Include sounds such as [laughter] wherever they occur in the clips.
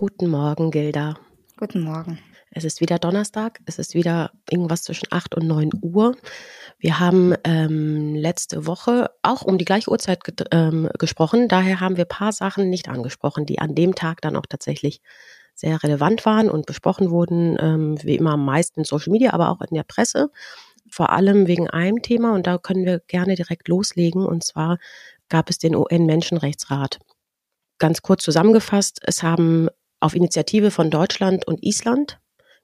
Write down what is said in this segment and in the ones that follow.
Guten Morgen, Gilda. Guten Morgen. Es ist wieder Donnerstag. Es ist wieder irgendwas zwischen 8 und 9 Uhr. Wir haben ähm, letzte Woche auch um die gleiche Uhrzeit ge ähm, gesprochen. Daher haben wir ein paar Sachen nicht angesprochen, die an dem Tag dann auch tatsächlich sehr relevant waren und besprochen wurden, ähm, wie immer am meisten in Social Media, aber auch in der Presse. Vor allem wegen einem Thema und da können wir gerne direkt loslegen. Und zwar gab es den UN-Menschenrechtsrat. Ganz kurz zusammengefasst, es haben auf Initiative von Deutschland und Island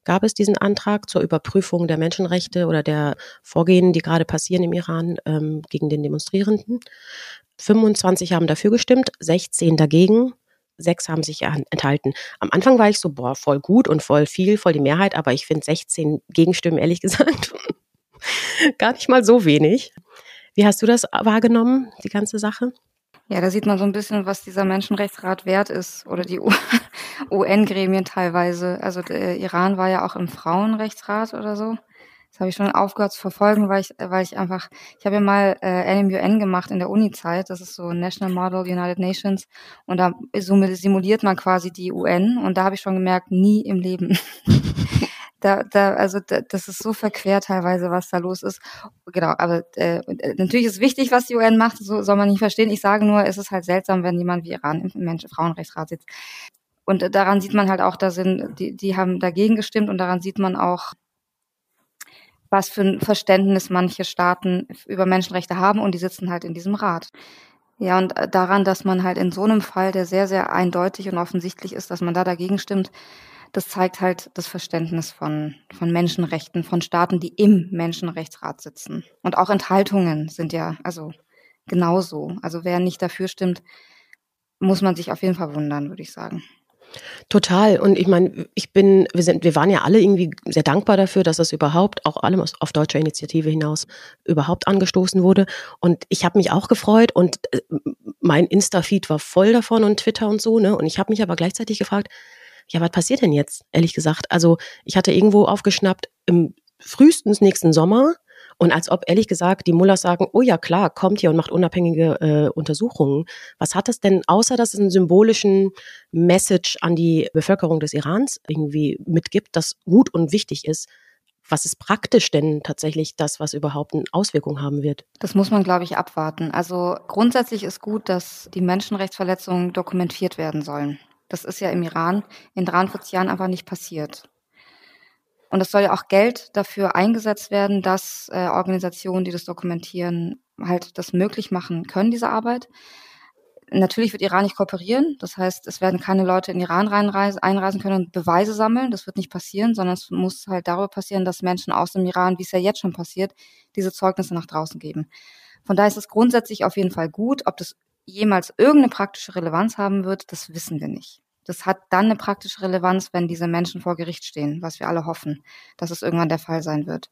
gab es diesen Antrag zur Überprüfung der Menschenrechte oder der Vorgehen, die gerade passieren im Iran ähm, gegen den Demonstrierenden. 25 haben dafür gestimmt, 16 dagegen, sechs haben sich enthalten. Am Anfang war ich so, boah, voll gut und voll viel, voll die Mehrheit, aber ich finde 16 Gegenstimmen, ehrlich [laughs] gesagt, gar nicht mal so wenig. Wie hast du das wahrgenommen, die ganze Sache? Ja, da sieht man so ein bisschen, was dieser Menschenrechtsrat wert ist oder die UN-Gremien teilweise. Also der Iran war ja auch im Frauenrechtsrat oder so. Das habe ich schon aufgehört zu verfolgen, weil ich, weil ich einfach, ich habe ja mal äh, NMUN gemacht in der Uni-Zeit. Das ist so National Model United Nations. Und da simuliert man quasi die UN. Und da habe ich schon gemerkt, nie im Leben. [laughs] da, da, also da, das ist so verquer teilweise, was da los ist. Genau, aber äh, natürlich ist wichtig, was die UN macht, so soll man nicht verstehen. Ich sage nur, es ist halt seltsam, wenn jemand wie Iran im Menschen Frauenrechtsrat sitzt. Und daran sieht man halt auch, da sind, die, die haben dagegen gestimmt und daran sieht man auch, was für ein Verständnis manche Staaten über Menschenrechte haben und die sitzen halt in diesem Rat. Ja, und daran, dass man halt in so einem Fall, der sehr, sehr eindeutig und offensichtlich ist, dass man da dagegen stimmt, das zeigt halt das Verständnis von, von Menschenrechten, von Staaten, die im Menschenrechtsrat sitzen. Und auch Enthaltungen sind ja, also genauso. Also wer nicht dafür stimmt, muss man sich auf jeden Fall wundern, würde ich sagen. Total. Und ich meine, ich bin, wir sind, wir waren ja alle irgendwie sehr dankbar dafür, dass das überhaupt, auch allem auf deutscher Initiative hinaus, überhaupt angestoßen wurde. Und ich habe mich auch gefreut und äh, mein Insta-Feed war voll davon und Twitter und so, ne? Und ich habe mich aber gleichzeitig gefragt, ja, was passiert denn jetzt, ehrlich gesagt? Also ich hatte irgendwo aufgeschnappt, im frühestens nächsten Sommer und als ob, ehrlich gesagt, die Mullers sagen, oh ja, klar, kommt hier und macht unabhängige äh, Untersuchungen. Was hat das denn, außer dass es einen symbolischen Message an die Bevölkerung des Irans irgendwie mitgibt, das gut und wichtig ist? Was ist praktisch denn tatsächlich das, was überhaupt eine Auswirkung haben wird? Das muss man, glaube ich, abwarten. Also grundsätzlich ist gut, dass die Menschenrechtsverletzungen dokumentiert werden sollen. Das ist ja im Iran in 43 Jahren einfach nicht passiert. Und es soll ja auch Geld dafür eingesetzt werden, dass äh, Organisationen, die das dokumentieren, halt das möglich machen können, diese Arbeit. Natürlich wird Iran nicht kooperieren. Das heißt, es werden keine Leute in Iran reinreisen, einreisen können und Beweise sammeln. Das wird nicht passieren, sondern es muss halt darüber passieren, dass Menschen aus dem Iran, wie es ja jetzt schon passiert, diese Zeugnisse nach draußen geben. Von daher ist es grundsätzlich auf jeden Fall gut. Ob das jemals irgendeine praktische Relevanz haben wird, das wissen wir nicht. Das hat dann eine praktische Relevanz, wenn diese Menschen vor Gericht stehen, was wir alle hoffen, dass es irgendwann der Fall sein wird.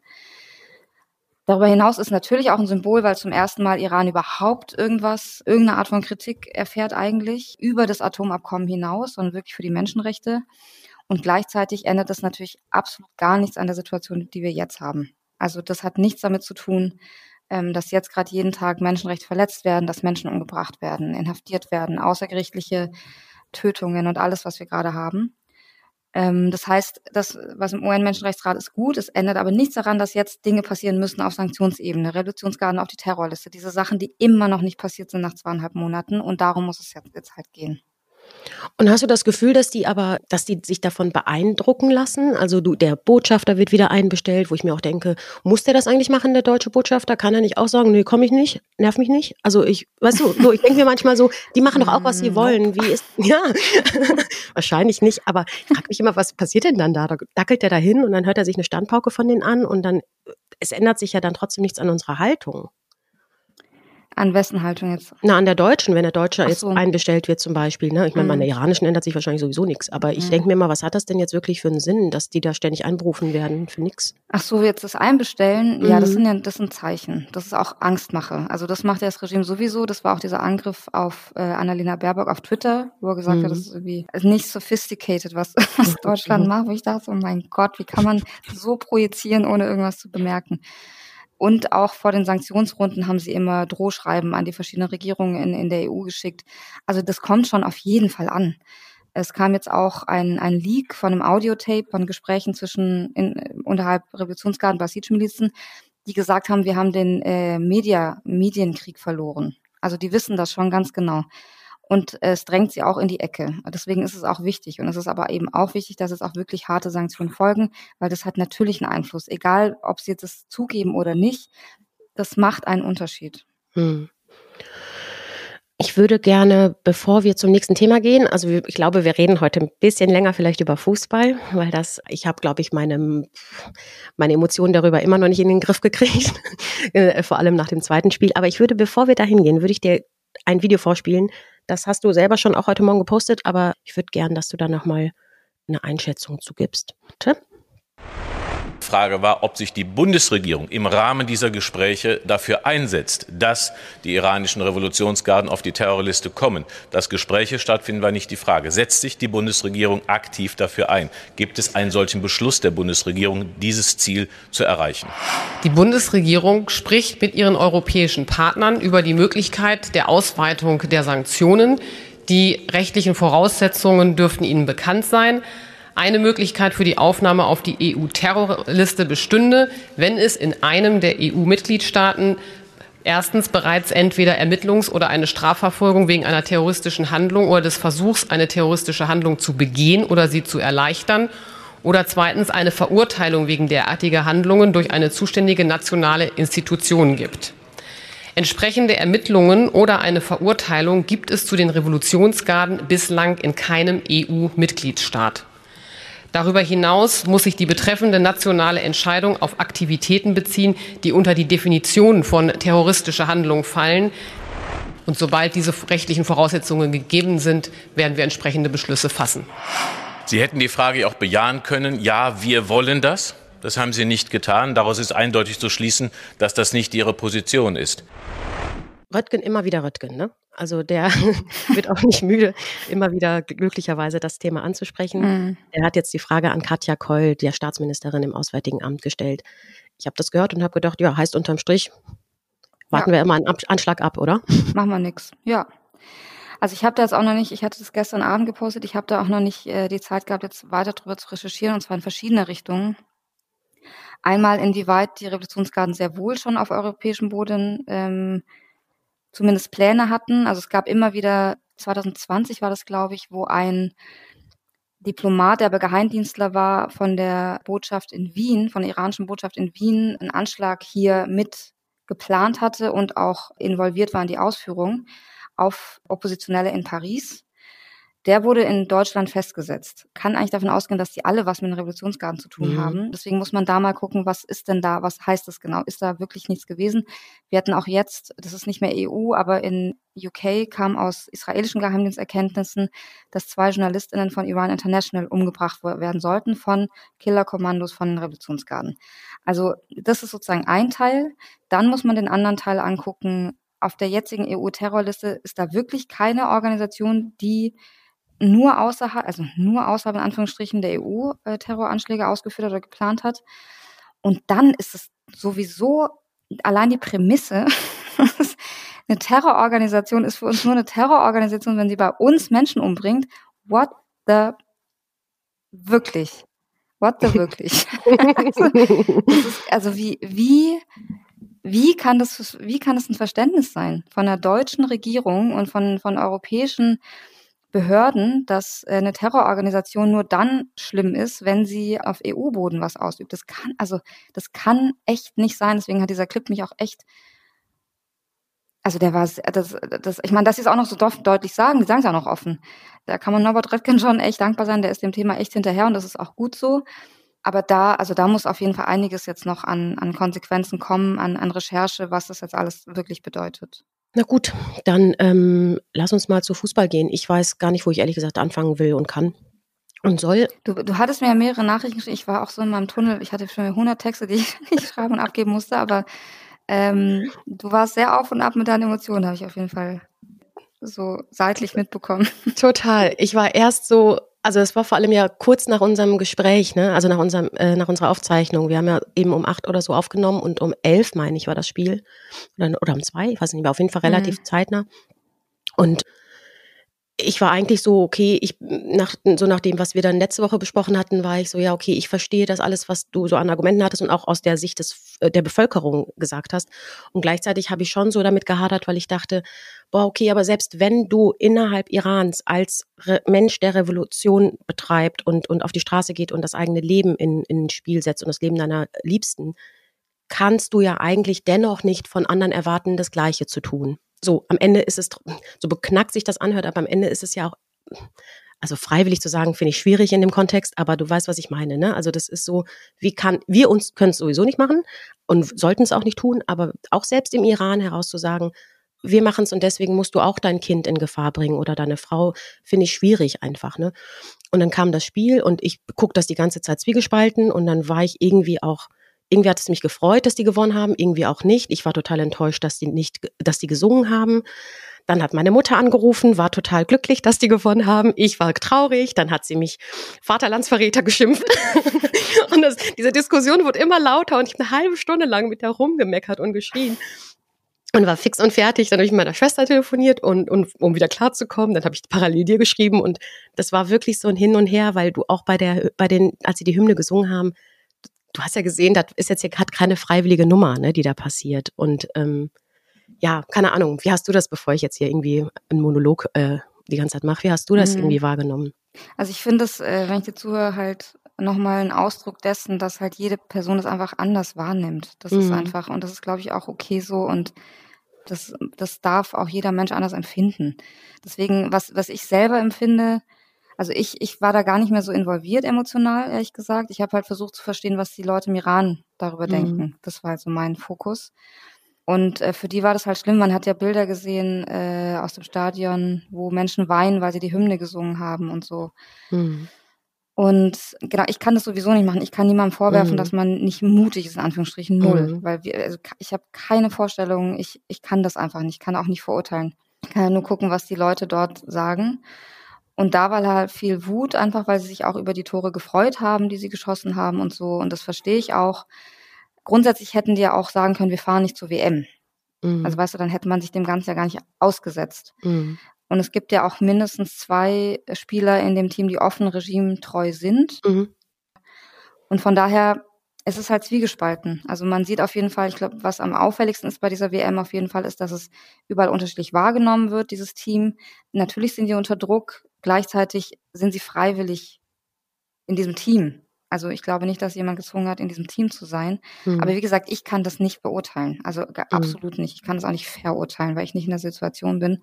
Darüber hinaus ist natürlich auch ein Symbol, weil zum ersten Mal Iran überhaupt irgendwas, irgendeine Art von Kritik erfährt eigentlich über das Atomabkommen hinaus, sondern wirklich für die Menschenrechte. Und gleichzeitig ändert das natürlich absolut gar nichts an der Situation, die wir jetzt haben. Also das hat nichts damit zu tun, ähm, dass jetzt gerade jeden Tag Menschenrechte verletzt werden, dass Menschen umgebracht werden, inhaftiert werden, außergerichtliche Tötungen und alles, was wir gerade haben. Ähm, das heißt, das, was im UN-Menschenrechtsrat ist gut, es ändert aber nichts daran, dass jetzt Dinge passieren müssen auf Sanktionsebene, Reduktionsgarden auf die Terrorliste, diese Sachen, die immer noch nicht passiert sind nach zweieinhalb Monaten und darum muss es jetzt, jetzt halt gehen. Und hast du das Gefühl, dass die aber, dass die sich davon beeindrucken lassen? Also du, der Botschafter wird wieder einbestellt, wo ich mir auch denke, muss der das eigentlich machen, der deutsche Botschafter? Kann er nicht auch sagen, nee, komme ich nicht, nerv mich nicht? Also ich, weißt du, so, ich denke mir manchmal so, die machen doch auch, was sie wollen. Wie ist, [laughs] ja, wahrscheinlich nicht, aber ich frage mich immer, was passiert denn dann da? Da dackelt der da hin und dann hört er sich eine Standpauke von denen an und dann, es ändert sich ja dann trotzdem nichts an unserer Haltung. An wessen Haltung jetzt? Na, an der deutschen, wenn der Deutsche so. jetzt einbestellt wird zum Beispiel. Ne? Ich meine, mhm. an der iranischen ändert sich wahrscheinlich sowieso nichts. Aber ich mhm. denke mir mal, was hat das denn jetzt wirklich für einen Sinn, dass die da ständig einberufen werden für nichts? Ach so, jetzt das Einbestellen, mhm. ja, das mhm. sind ja, das sind Zeichen. Das ist auch Angstmache. Also das macht ja das Regime sowieso. Das war auch dieser Angriff auf äh, Annalena Baerbock auf Twitter, wo er gesagt hat, das ist irgendwie nicht sophisticated, was, [laughs] was Deutschland macht. Wo ich dachte, oh mein Gott, wie kann man so projizieren, ohne irgendwas zu bemerken? Und auch vor den Sanktionsrunden haben sie immer Drohschreiben an die verschiedenen Regierungen in, in der EU geschickt. Also das kommt schon auf jeden Fall an. Es kam jetzt auch ein, ein Leak von einem Audiotape von Gesprächen zwischen in, unterhalb Revolutionsgarden Basij-Milizen, die gesagt haben, wir haben den äh, Media, Medienkrieg verloren. Also die wissen das schon ganz genau. Und es drängt sie auch in die Ecke. Deswegen ist es auch wichtig. Und es ist aber eben auch wichtig, dass es auch wirklich harte Sanktionen folgen, weil das hat natürlich einen Einfluss. Egal, ob sie jetzt das zugeben oder nicht, das macht einen Unterschied. Hm. Ich würde gerne, bevor wir zum nächsten Thema gehen, also ich glaube, wir reden heute ein bisschen länger vielleicht über Fußball, weil das, ich habe, glaube ich, meine, meine Emotionen darüber immer noch nicht in den Griff gekriegt, [laughs] äh, vor allem nach dem zweiten Spiel. Aber ich würde, bevor wir dahin gehen, würde ich dir ein Video vorspielen. Das hast du selber schon auch heute Morgen gepostet, aber ich würde gern, dass du da nochmal eine Einschätzung zugibst. Bitte? Frage war, ob sich die Bundesregierung im Rahmen dieser Gespräche dafür einsetzt, dass die iranischen Revolutionsgarden auf die Terrorliste kommen. Dass Gespräche stattfinden, war nicht die Frage. Setzt sich die Bundesregierung aktiv dafür ein? Gibt es einen solchen Beschluss der Bundesregierung, dieses Ziel zu erreichen? Die Bundesregierung spricht mit ihren europäischen Partnern über die Möglichkeit der Ausweitung der Sanktionen. Die rechtlichen Voraussetzungen dürften Ihnen bekannt sein. Eine Möglichkeit für die Aufnahme auf die EU-Terrorliste bestünde, wenn es in einem der EU-Mitgliedstaaten erstens bereits entweder Ermittlungs- oder eine Strafverfolgung wegen einer terroristischen Handlung oder des Versuchs, eine terroristische Handlung zu begehen oder sie zu erleichtern oder zweitens eine Verurteilung wegen derartiger Handlungen durch eine zuständige nationale Institution gibt. Entsprechende Ermittlungen oder eine Verurteilung gibt es zu den Revolutionsgarden bislang in keinem EU-Mitgliedstaat. Darüber hinaus muss sich die betreffende nationale Entscheidung auf Aktivitäten beziehen, die unter die Definition von terroristischer Handlung fallen. Und sobald diese rechtlichen Voraussetzungen gegeben sind, werden wir entsprechende Beschlüsse fassen. Sie hätten die Frage auch bejahen können, ja, wir wollen das. Das haben Sie nicht getan. Daraus ist eindeutig zu schließen, dass das nicht Ihre Position ist. Röttgen immer wieder Röttgen, ne? Also der [laughs] wird auch nicht müde, immer wieder glücklicherweise das Thema anzusprechen. Mhm. Er hat jetzt die Frage an Katja Keul, der Staatsministerin im Auswärtigen Amt, gestellt. Ich habe das gehört und habe gedacht, ja, heißt unterm Strich, warten ja. wir immer einen Anschlag ab, oder? [laughs] Machen wir nix. Ja. Also ich habe da jetzt auch noch nicht, ich hatte das gestern Abend gepostet, ich habe da auch noch nicht äh, die Zeit gehabt, jetzt weiter drüber zu recherchieren, und zwar in verschiedene Richtungen. Einmal, inwieweit die Revolutionsgarden sehr wohl schon auf europäischem Boden ähm, zumindest Pläne hatten. Also es gab immer wieder, 2020 war das, glaube ich, wo ein Diplomat, der aber Geheimdienstler war, von der Botschaft in Wien, von der iranischen Botschaft in Wien, einen Anschlag hier mit geplant hatte und auch involviert war in die Ausführung auf Oppositionelle in Paris der wurde in Deutschland festgesetzt. Kann eigentlich davon ausgehen, dass die alle was mit den Revolutionsgarden zu tun mhm. haben. Deswegen muss man da mal gucken, was ist denn da, was heißt das genau? Ist da wirklich nichts gewesen? Wir hatten auch jetzt, das ist nicht mehr EU, aber in UK kam aus israelischen Geheimdiensterkenntnissen, dass zwei JournalistInnen von Iran International umgebracht werden sollten von Killerkommandos von den Revolutionsgarden. Also das ist sozusagen ein Teil. Dann muss man den anderen Teil angucken. Auf der jetzigen EU-Terrorliste ist da wirklich keine Organisation, die nur außerhalb, also nur außerhalb in Anführungsstrichen der EU äh, Terroranschläge ausgeführt oder geplant hat. Und dann ist es sowieso allein die Prämisse, [laughs] eine Terrororganisation ist für uns nur eine Terrororganisation, wenn sie bei uns Menschen umbringt. What the wirklich? What the wirklich? [laughs] also, ist, also wie, wie, wie kann das, wie kann das ein Verständnis sein von der deutschen Regierung und von, von europäischen Behörden, dass äh, eine Terrororganisation nur dann schlimm ist, wenn sie auf EU-Boden was ausübt. Das kann, also, das kann echt nicht sein. Deswegen hat dieser Clip mich auch echt, also der war, das, das, ich meine, dass sie es auch noch so deutlich sagen, die sagen es auch noch offen. Da kann man Norbert Röttgen [laughs] schon echt dankbar sein, der ist dem Thema echt hinterher und das ist auch gut so. Aber da, also da muss auf jeden Fall einiges jetzt noch an, an Konsequenzen kommen, an, an Recherche, was das jetzt alles wirklich bedeutet. Na gut, dann ähm, lass uns mal zu Fußball gehen. Ich weiß gar nicht, wo ich ehrlich gesagt anfangen will und kann und soll. Du, du hattest mir ja mehrere Nachrichten geschrieben. Ich war auch so in meinem Tunnel. Ich hatte schon 100 Texte, die [laughs] ich, die ich schreiben und abgeben musste, aber ähm, du warst sehr auf und ab mit deinen Emotionen, habe ich auf jeden Fall so seitlich mitbekommen. Total. Ich war erst so also es war vor allem ja kurz nach unserem Gespräch, ne? also nach, unserem, äh, nach unserer Aufzeichnung. Wir haben ja eben um acht oder so aufgenommen und um elf, meine ich, war das Spiel. Oder, oder um zwei, ich weiß nicht mehr, auf jeden Fall relativ mhm. zeitnah. Und ich war eigentlich so, okay, ich, nach, so nach dem, was wir dann letzte Woche besprochen hatten, war ich so, ja, okay, ich verstehe das alles, was du so an Argumenten hattest und auch aus der Sicht des, äh, der Bevölkerung gesagt hast. Und gleichzeitig habe ich schon so damit gehadert, weil ich dachte, boah, okay, aber selbst wenn du innerhalb Irans als Re Mensch, der Revolution betreibt und, und auf die Straße geht und das eigene Leben in, in Spiel setzt und das Leben deiner Liebsten, kannst du ja eigentlich dennoch nicht von anderen erwarten, das Gleiche zu tun. So, am Ende ist es, so beknackt sich das anhört, aber am Ende ist es ja auch, also freiwillig zu sagen, finde ich schwierig in dem Kontext, aber du weißt, was ich meine, ne? Also das ist so, wie kann, wir uns können es sowieso nicht machen und sollten es auch nicht tun, aber auch selbst im Iran heraus zu sagen, wir machen es und deswegen musst du auch dein Kind in Gefahr bringen oder deine Frau, finde ich schwierig einfach, ne? Und dann kam das Spiel und ich gucke das die ganze Zeit zwiegespalten und dann war ich irgendwie auch, irgendwie hat es mich gefreut, dass die gewonnen haben, irgendwie auch nicht. Ich war total enttäuscht, dass die nicht, dass die gesungen haben. Dann hat meine Mutter angerufen, war total glücklich, dass die gewonnen haben. Ich war traurig. Dann hat sie mich Vaterlandsverräter geschimpft. [laughs] und das, diese Diskussion wurde immer lauter und ich habe eine halbe Stunde lang mit der rumgemeckert und geschrien und war fix und fertig. Dann habe ich mit meiner Schwester telefoniert und, und um wieder klarzukommen, dann habe ich parallel dir geschrieben und das war wirklich so ein Hin und Her, weil du auch bei der, bei den, als sie die Hymne gesungen haben, du hast ja gesehen, das ist jetzt hier gerade keine freiwillige Nummer, ne, die da passiert. Und ähm, ja, keine Ahnung, wie hast du das, bevor ich jetzt hier irgendwie einen Monolog äh, die ganze Zeit mache, wie hast du das mhm. irgendwie wahrgenommen? Also ich finde es, äh, wenn ich dir zuhöre, halt nochmal ein Ausdruck dessen, dass halt jede Person das einfach anders wahrnimmt. Das mhm. ist einfach, und das ist, glaube ich, auch okay so und das, das darf auch jeder Mensch anders empfinden. Deswegen, was, was ich selber empfinde, also ich, ich war da gar nicht mehr so involviert emotional, ehrlich gesagt. Ich habe halt versucht zu verstehen, was die Leute im Iran darüber mhm. denken. Das war halt so mein Fokus. Und äh, für die war das halt schlimm. Man hat ja Bilder gesehen äh, aus dem Stadion, wo Menschen weinen, weil sie die Hymne gesungen haben und so. Mhm. Und genau, ich kann das sowieso nicht machen. Ich kann niemandem vorwerfen, mhm. dass man nicht mutig ist, in Anführungsstrichen null. Mhm. Weil wir, also ich habe keine Vorstellung, ich, ich kann das einfach nicht, ich kann auch nicht verurteilen. Ich kann ja nur gucken, was die Leute dort sagen. Und da war halt viel Wut, einfach weil sie sich auch über die Tore gefreut haben, die sie geschossen haben und so. Und das verstehe ich auch. Grundsätzlich hätten die ja auch sagen können, wir fahren nicht zur WM. Mhm. Also weißt du, dann hätte man sich dem Ganzen ja gar nicht ausgesetzt. Mhm. Und es gibt ja auch mindestens zwei Spieler in dem Team, die offen regimetreu sind. Mhm. Und von daher es ist halt zwiegespalten. Also man sieht auf jeden Fall, ich glaube, was am auffälligsten ist bei dieser WM auf jeden Fall, ist, dass es überall unterschiedlich wahrgenommen wird, dieses Team. Natürlich sind die unter Druck, gleichzeitig sind sie freiwillig in diesem Team. Also ich glaube nicht, dass jemand gezwungen hat, in diesem Team zu sein. Mhm. Aber wie gesagt, ich kann das nicht beurteilen. Also mhm. absolut nicht. Ich kann das auch nicht verurteilen, weil ich nicht in der Situation bin.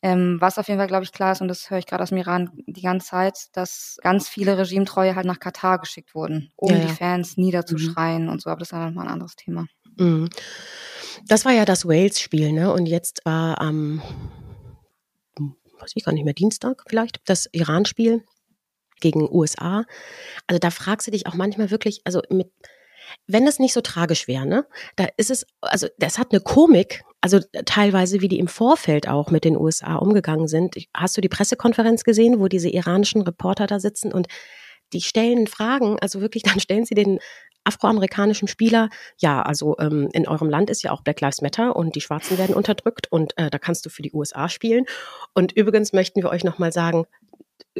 Ähm, was auf jeden Fall, glaube ich, klar ist, und das höre ich gerade aus dem Iran die ganze Zeit, dass ganz viele Regimetreue halt nach Katar geschickt wurden, um ja, ja. die Fans niederzuschreien mhm. und so. Aber das ist dann nochmal ein anderes Thema. Mhm. Das war ja das Wales-Spiel, ne? Und jetzt war am, weiß ich gar nicht mehr, Dienstag vielleicht, das Iran-Spiel gegen USA. Also da fragst du dich auch manchmal wirklich, also mit, wenn es nicht so tragisch wäre, ne, da ist es, also das hat eine Komik, also teilweise, wie die im Vorfeld auch mit den USA umgegangen sind. Hast du die Pressekonferenz gesehen, wo diese iranischen Reporter da sitzen und die stellen Fragen, also wirklich, dann stellen sie den afroamerikanischen Spieler, ja, also ähm, in eurem Land ist ja auch Black Lives Matter und die Schwarzen werden unterdrückt und äh, da kannst du für die USA spielen. Und übrigens möchten wir euch nochmal sagen,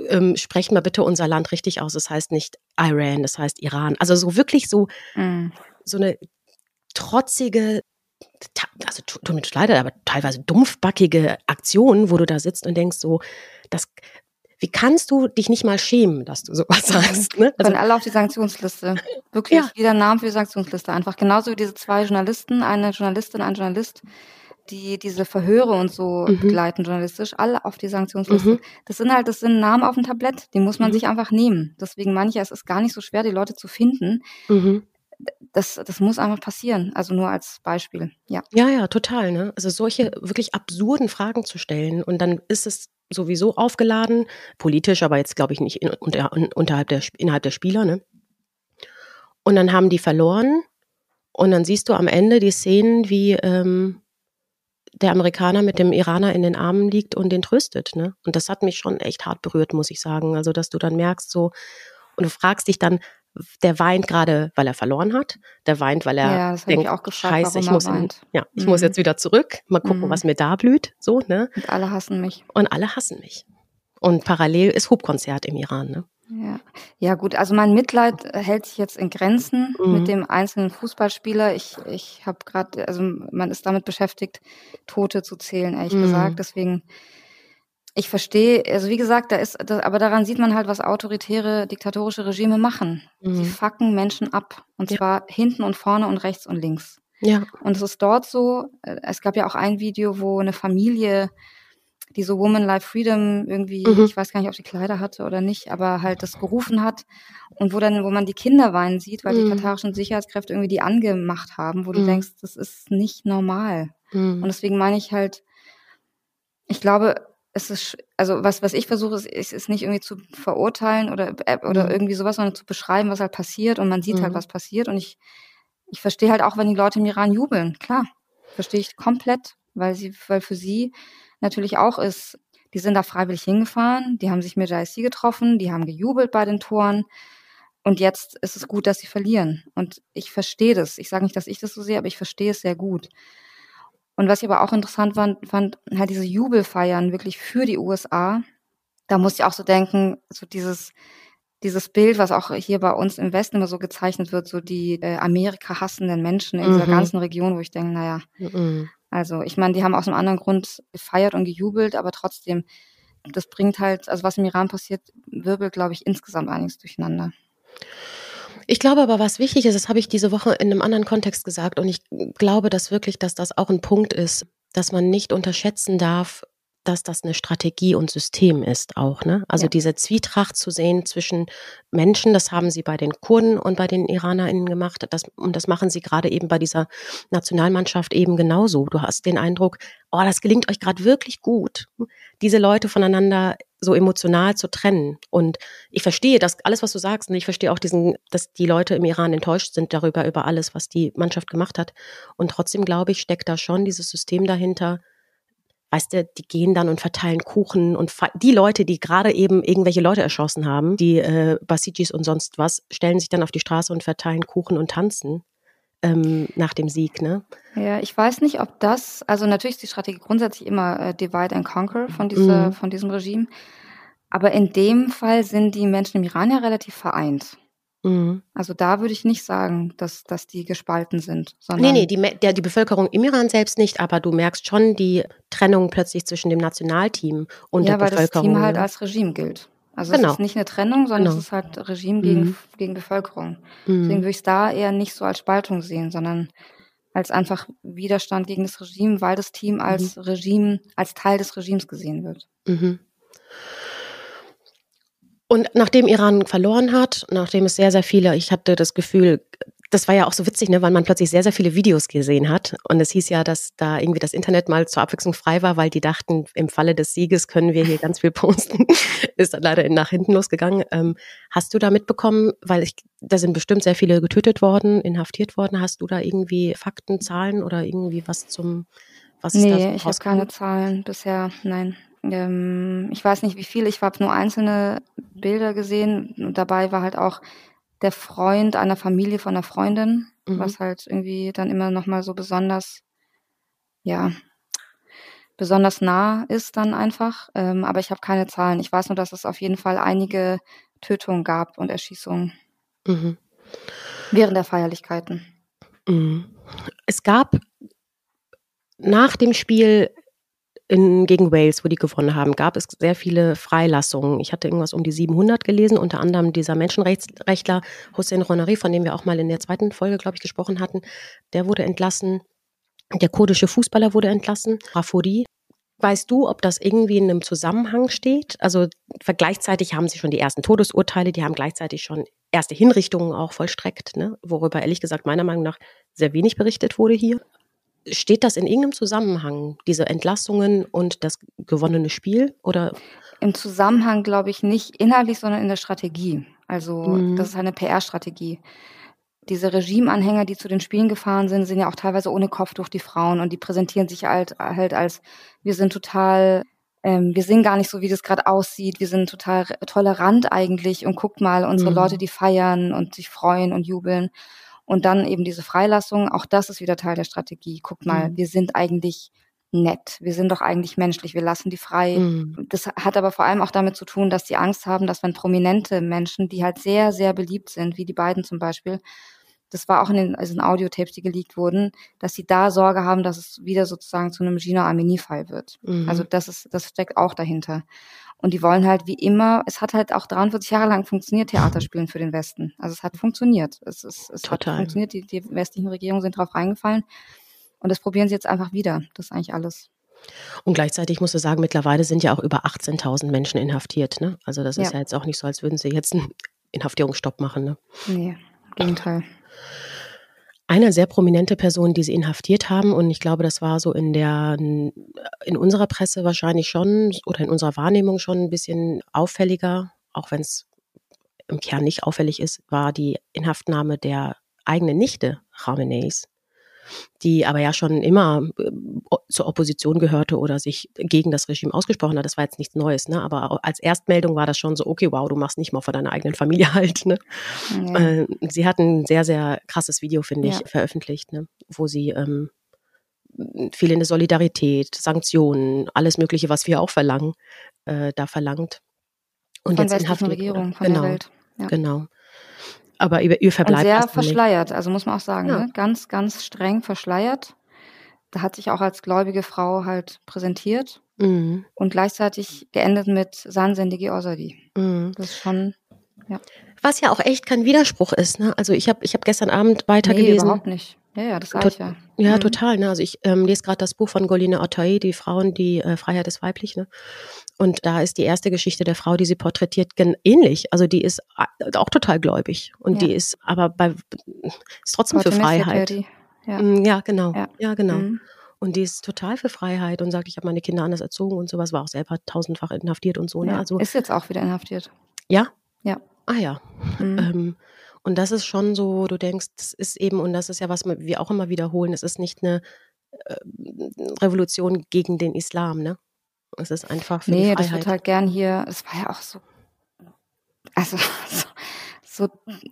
ähm, sprechen wir bitte unser Land richtig aus. Es das heißt nicht Iran, es das heißt Iran. Also so wirklich so, mm. so eine trotzige, also tut mir leid, aber teilweise dumpfbackige Aktionen, wo du da sitzt und denkst so, das, wie kannst du dich nicht mal schämen, dass du sowas sagst? Ne? Also, alle auf die Sanktionsliste. [laughs] Wirklich, ja. jeder Name für die Sanktionsliste. Einfach genauso wie diese zwei Journalisten, eine Journalistin, ein Journalist, die diese Verhöre und so mhm. begleiten journalistisch, alle auf die Sanktionsliste. Mhm. Das sind halt, das sind Namen auf dem Tablett, die muss man mhm. sich einfach nehmen. Deswegen manche, es ist gar nicht so schwer, die Leute zu finden. Das, das muss einfach passieren. Also nur als Beispiel, ja. Ja, ja, total. Ne? Also solche wirklich absurden Fragen zu stellen und dann ist es sowieso aufgeladen, politisch, aber jetzt glaube ich nicht in, unter, unterhalb der, innerhalb der Spieler. Ne? Und dann haben die verloren und dann siehst du am Ende die Szenen, wie ähm, der Amerikaner mit dem Iraner in den Armen liegt und den tröstet. Ne? Und das hat mich schon echt hart berührt, muss ich sagen. Also, dass du dann merkst so, und du fragst dich dann, der weint gerade, weil er verloren hat. Der weint, weil er Ja, das denkt, ich auch gefragt, scheiße, ich muss, in, ja, ich Mhm. muss jetzt wieder zurück, mal gucken, Mhm. was mir da blüht, so, ne? Und alle hassen mich. Und alle hassen mich. Und parallel ist Hubkonzert im Iran, ne? Ja. ja, gut, also mein Mitleid äh, hält sich jetzt in Grenzen Mhm. mit dem einzelnen Fußballspieler. Ich, ich habe gerade, also man ist damit beschäftigt, Tote zu zählen, ehrlich Mhm. gesagt. Deswegen, ich verstehe, also wie gesagt, da ist, da, aber daran sieht man halt, was autoritäre, diktatorische Regime machen. Sie Mhm. fucken Menschen ab. Und Ja. zwar hinten und vorne und rechts und links. Ja. Und es ist dort so, äh, es gab ja auch ein Video, wo eine Familie, die so Woman Life Freedom irgendwie, Mhm. ich weiß gar nicht, ob die Kleider hatte oder nicht, aber halt das gerufen hat und wo dann, wo man die Kinder weinen sieht, weil die Mhm. katarischen Sicherheitskräfte irgendwie die angemacht haben, wo du Mhm. denkst, das ist nicht normal. Mhm. Und deswegen meine ich halt, ich glaube, es ist, also was, was ich versuche, ist, ist, ist nicht irgendwie zu verurteilen oder, äh, oder Mhm. irgendwie sowas, sondern zu beschreiben, was halt passiert und man sieht halt, Mhm. was passiert und ich, ich verstehe halt auch, wenn die Leute im Iran jubeln, klar, verstehe ich komplett, weil sie, weil für sie natürlich auch ist, die sind da freiwillig hingefahren, die haben sich mit JSC getroffen, die haben gejubelt bei den Toren und jetzt ist es gut, dass sie verlieren und ich verstehe das. Ich sage nicht, dass ich das so sehe, aber ich verstehe es sehr gut. Und was ich aber auch interessant fand, fand halt diese Jubelfeiern wirklich für die USA. Da musste ich auch so denken, so dieses, dieses Bild, was auch hier bei uns im Westen immer so gezeichnet wird, so die äh, Amerika hassenden Menschen in dieser Mhm. ganzen Region, wo ich denke, naja, Mhm. also ich meine, die haben aus einem anderen Grund gefeiert und gejubelt, aber trotzdem, das bringt halt, also was im Iran passiert, wirbelt, glaube ich, insgesamt einiges durcheinander. Ich glaube aber, was wichtig ist, das habe ich diese Woche in einem anderen Kontext gesagt und ich glaube, dass wirklich, dass das auch ein Punkt ist, dass man nicht unterschätzen darf, dass das eine Strategie und System ist auch, ne? Also Ja. diese Zwietracht zu sehen zwischen Menschen, das haben sie bei den Kurden und bei den IranerInnen gemacht, das, und das machen sie gerade eben bei dieser Nationalmannschaft eben genauso. Du hast den Eindruck, oh, das gelingt euch gerade wirklich gut, diese Leute voneinander so emotional zu trennen. Und ich verstehe das alles, was du sagst, und ich verstehe auch diesen, dass die Leute im Iran enttäuscht sind darüber, über alles, was die Mannschaft gemacht hat. Und trotzdem, glaube ich, steckt da schon dieses System dahinter. Weißt du, die gehen dann und verteilen Kuchen und die Leute, die gerade eben irgendwelche Leute erschossen haben, die äh, Basijis und sonst was, stellen sich dann auf die Straße und verteilen Kuchen und tanzen ähm, nach dem Sieg, ne? Ja, ich weiß nicht, ob das, also natürlich ist die Strategie grundsätzlich immer äh, Divide and Conquer von, dieser, Mhm. von diesem Regime. Aber in dem Fall sind die Menschen im Iran ja relativ vereint. Mhm. Also da würde ich nicht sagen, dass, dass die gespalten sind. Nee, Sondern, nee, die, Me- der, die Bevölkerung im Iran selbst nicht, aber du merkst schon die Trennung plötzlich zwischen dem Nationalteam und ja, der weil das Bevölkerung. Team halt als Regime gilt. Also Genau. es ist nicht eine Trennung, sondern Genau. es ist halt Regime gegen, Mhm. gegen Bevölkerung. Deswegen Mhm. würde ich es da eher nicht so als Spaltung sehen, sondern als einfach Widerstand gegen das Regime, weil das Team als Mhm. Regime, als Teil des Regimes gesehen wird. Mhm. Und nachdem Iran verloren hat, nachdem es sehr, sehr viele, ich hatte das Gefühl, das war ja auch so witzig, ne, weil man plötzlich sehr, sehr viele Videos gesehen hat. Und es hieß ja, dass da irgendwie das Internet mal zur Abwechslung frei war, weil die dachten, im Falle des Sieges können wir hier ganz viel posten. [laughs] Ist dann leider nach hinten losgegangen. Ähm, hast du da mitbekommen, weil ich, da sind bestimmt sehr viele getötet worden, inhaftiert worden. Hast du da irgendwie Fakten, Zahlen oder irgendwie was zum, was ist da so Nee, ich habe keine Zahlen bisher, nein. Ähm, ich weiß nicht, wie viele, ich habe nur einzelne Bilder gesehen. Und dabei war halt auch der Freund einer Familie von einer Freundin, Mhm. was halt irgendwie dann immer nochmal so besonders, ja, besonders nah ist dann einfach. Ähm, aber ich habe keine Zahlen. Ich weiß nur, dass es auf jeden Fall einige Tötungen gab und Erschießungen Mhm. während der Feierlichkeiten. Mhm. Es gab nach dem Spiel in, gegen Wales, wo die gewonnen haben, gab es sehr viele Freilassungen. Ich hatte irgendwas um die 700 gelesen, unter anderem dieser Menschenrechtler Hossein Ronari, von dem wir auch mal in der zweiten Folge, glaube ich, gesprochen hatten. Der wurde entlassen. Der kurdische Fußballer wurde entlassen, Rafuri. Weißt du, ob das irgendwie in einem Zusammenhang steht? Also gleichzeitig haben sie schon die ersten Todesurteile, die haben gleichzeitig schon erste Hinrichtungen auch vollstreckt, ne? worüber ehrlich gesagt meiner Meinung nach sehr wenig berichtet wurde hier. Steht das in irgendeinem Zusammenhang, diese Entlassungen und das gewonnene Spiel? Oder Im Zusammenhang glaube ich nicht inhaltlich, sondern in der Strategie. Also Mhm. das ist eine PR-Strategie. Diese Regimeanhänger, die zu den Spielen gefahren sind, sind ja auch teilweise ohne Kopftuch die Frauen und die präsentieren sich halt, halt als wir sind total ähm, wir sind gar nicht so, wie das gerade aussieht. Wir sind total tolerant eigentlich und guckt mal unsere mhm. Leute, die feiern und sich freuen und jubeln. Und dann eben diese Freilassung, auch das ist wieder Teil der Strategie. Guckt mal, mhm. wir sind eigentlich nett. Wir sind doch eigentlich menschlich. Wir lassen die frei. Mhm. Das hat aber vor allem auch damit zu tun, dass die Angst haben, dass wenn prominente Menschen, die halt sehr, sehr beliebt sind, wie die beiden zum Beispiel, das war auch in den, also in Audiotapes, die geleakt wurden, dass sie da Sorge haben, dass es wieder sozusagen zu einem Gina Amini-Fall wird. Mhm. Also das ist, das steckt auch dahinter. Und die wollen halt wie immer, es hat halt auch 43 Jahre lang funktioniert, Theaterspielen für den Westen. Also es hat funktioniert. Es, ist, es Total. hat funktioniert, die, die westlichen Regierungen sind drauf reingefallen. Und das probieren sie jetzt einfach wieder. Das ist eigentlich alles. Und gleichzeitig musst du sagen, mittlerweile sind ja auch über 18.000 Menschen inhaftiert. Ne? Also das ist ja. ja jetzt auch nicht so, als würden sie jetzt einen Inhaftierungsstopp machen. Ne? Nee, im Gegenteil. Eine sehr prominente Person, die sie inhaftiert haben, und ich glaube, das war so in der, in unserer Presse wahrscheinlich schon oder in unserer Wahrnehmung schon ein bisschen auffälliger, auch wenn es im Kern nicht auffällig ist, war die Inhaftnahme der eigenen Nichte Khameneis die aber ja schon immer äh, zur Opposition gehörte oder sich gegen das Regime ausgesprochen hat. Das war jetzt nichts Neues, ne? Aber als Erstmeldung war das schon so, okay, wow, du machst nicht mal vor deiner eigenen Familie [laughs] halt. Ne? Ja. sie hat ein sehr, sehr krasses Video, finde ich, ja. veröffentlicht, ne? wo sie ähm, fehlende Solidarität, Sanktionen, alles Mögliche, was wir auch verlangen, äh, da verlangt. Und von jetzt in Haft Regierung, von genau, der Welt. Ja. Genau aber ihr, ihr verbleibt. Und sehr verschleiert, also muss man auch sagen, ja. ne? ganz, ganz streng verschleiert. Da hat sich auch als gläubige Frau halt präsentiert mhm. und gleichzeitig geendet mit Sansendigi Osadi. Mhm. Das ist schon, ja. Was ja auch echt kein Widerspruch ist, ne? Also ich habe ich hab gestern Abend weitergelesen. Nee, überhaupt nicht. Ja, ja, das sage ich ja. Ja, mhm. total. Ne? Also ich ähm, lese gerade das Buch von Golina Ottay, die Frauen, die äh, Freiheit ist weiblich. Ne? Und da ist die erste Geschichte der Frau, die sie porträtiert, ähnlich. Also die ist auch total gläubig und ja. die ist aber bei ist trotzdem für Freiheit. Ja. Mm, ja. genau. Ja, ja genau. Mhm. Und die ist total für Freiheit und sagt, ich habe meine Kinder anders erzogen und sowas, war auch selber tausendfach inhaftiert und so. Ne? Also, ist jetzt auch wieder inhaftiert. Ja? Ja. Ah ja. Mhm. Ähm, und das ist schon so, du denkst, das ist eben, und das ist ja, was wir auch immer wiederholen, es ist nicht eine äh, Revolution gegen den Islam, ne? Es ist einfach für nee, die Freiheit. das wird halt gern hier, es war ja auch so, also [laughs] so, so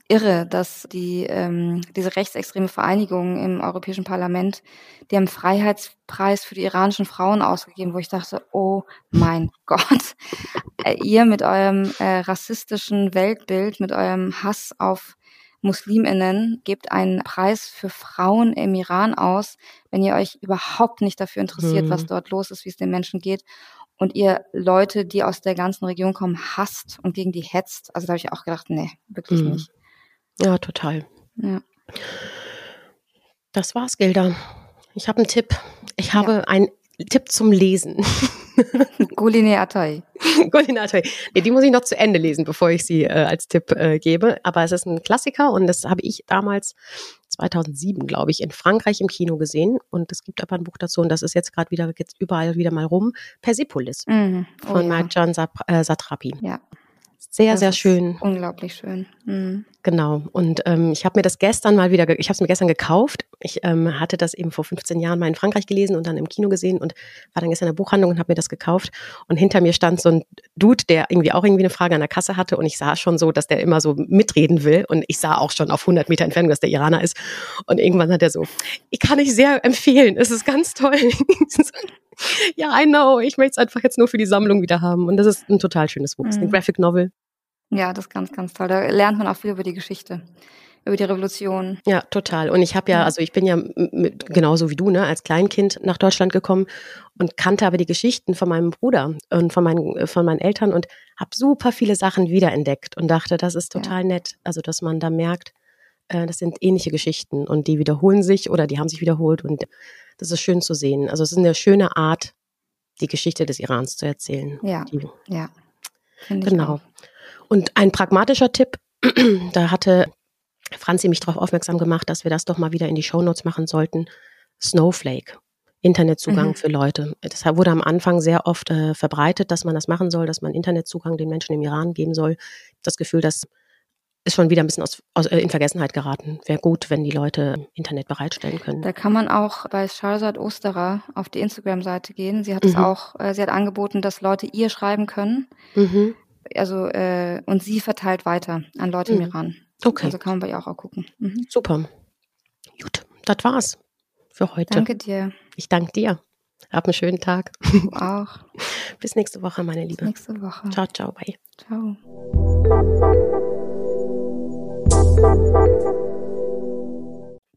irre, dass die ähm, diese rechtsextreme Vereinigung im Europäischen Parlament, die haben Freiheitspreis für die iranischen Frauen ausgegeben, wo ich dachte, oh mein Gott, äh, ihr mit eurem äh, rassistischen Weltbild, mit eurem Hass auf Musliminnen gebt einen Preis für Frauen im Iran aus, wenn ihr euch überhaupt nicht dafür interessiert, mhm. was dort los ist, wie es den Menschen geht und ihr Leute, die aus der ganzen Region kommen, hasst und gegen die hetzt. Also da habe ich auch gedacht, nee, wirklich mhm. nicht. Ja, total. Ja. Das war's, Gilda. Ich habe einen Tipp. Ich habe ja. einen Tipp zum Lesen. [laughs] Guline Atay. [laughs] Guline Atay. Nee, die muss ich noch zu Ende lesen, bevor ich sie äh, als Tipp äh, gebe. Aber es ist ein Klassiker und das habe ich damals 2007, glaube ich, in Frankreich im Kino gesehen. Und es gibt aber ein Buch dazu und das ist jetzt gerade wieder jetzt überall wieder mal rum. Persepolis mhm. oh, von ja. Marjan äh, Satrapi. Ja. Sehr, das sehr schön. Unglaublich schön. Mhm. Genau. Und ähm, ich habe mir das gestern mal wieder, ich habe es mir gestern gekauft. Ich ähm, hatte das eben vor 15 Jahren mal in Frankreich gelesen und dann im Kino gesehen und war dann gestern in der Buchhandlung und habe mir das gekauft. Und hinter mir stand so ein Dude, der irgendwie auch irgendwie eine Frage an der Kasse hatte und ich sah schon so, dass der immer so mitreden will und ich sah auch schon auf 100 Meter Entfernung, dass der Iraner ist. Und irgendwann hat er so, ich kann ich sehr empfehlen, es ist ganz toll. [laughs] ja, I know, ich möchte es einfach jetzt nur für die Sammlung wieder haben. Und das ist ein total schönes Buch. Mhm. Es ist eine Graphic Novel. Ja, das ist ganz, ganz toll. Da lernt man auch viel über die Geschichte, über die Revolution. Ja, total. Und ich habe ja, also ich bin ja mit, genauso wie du, ne, als Kleinkind nach Deutschland gekommen und kannte aber die Geschichten von meinem Bruder und von meinen, von meinen Eltern und habe super viele Sachen wiederentdeckt und dachte, das ist total ja. nett. Also, dass man da merkt, äh, das sind ähnliche Geschichten und die wiederholen sich oder die haben sich wiederholt und das ist schön zu sehen. Also, es ist eine schöne Art, die Geschichte des Irans zu erzählen. Ja, die, ja. Genau. Auch. Und ein pragmatischer Tipp, [clears throat] da hatte Franzi mich darauf aufmerksam gemacht, dass wir das doch mal wieder in die Shownotes machen sollten. Snowflake. Internetzugang mhm. für Leute. Das wurde am Anfang sehr oft äh, verbreitet, dass man das machen soll, dass man Internetzugang den Menschen im Iran geben soll. Das Gefühl, dass ist schon wieder ein bisschen aus, aus, äh, in Vergessenheit geraten. Wäre gut, wenn die Leute Internet bereitstellen können. Da kann man auch bei Charzad Osterer auf die Instagram-Seite gehen. Sie hat es Mhm. auch, äh, sie hat angeboten, dass Leute ihr schreiben können. Mhm. Also, äh, und sie verteilt weiter an Leute im Mhm. Iran. Okay, Also kann man bei ihr auch, auch gucken. Mhm. super. Gut, das war's für heute. Danke dir. Ich danke dir. Hab einen schönen Tag. Du auch. [laughs] Bis nächste Woche, meine Bis Liebe. nächste Woche. Ciao, ciao, bye. Ciao.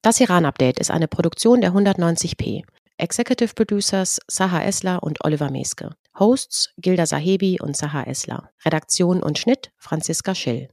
Das Iran-Update ist eine Produktion der 190p. Executive Producers Saha Esler und Oliver Meske. Hosts Gilda Sahebi und Saha Esler. Redaktion und Schnitt Franziska Schill.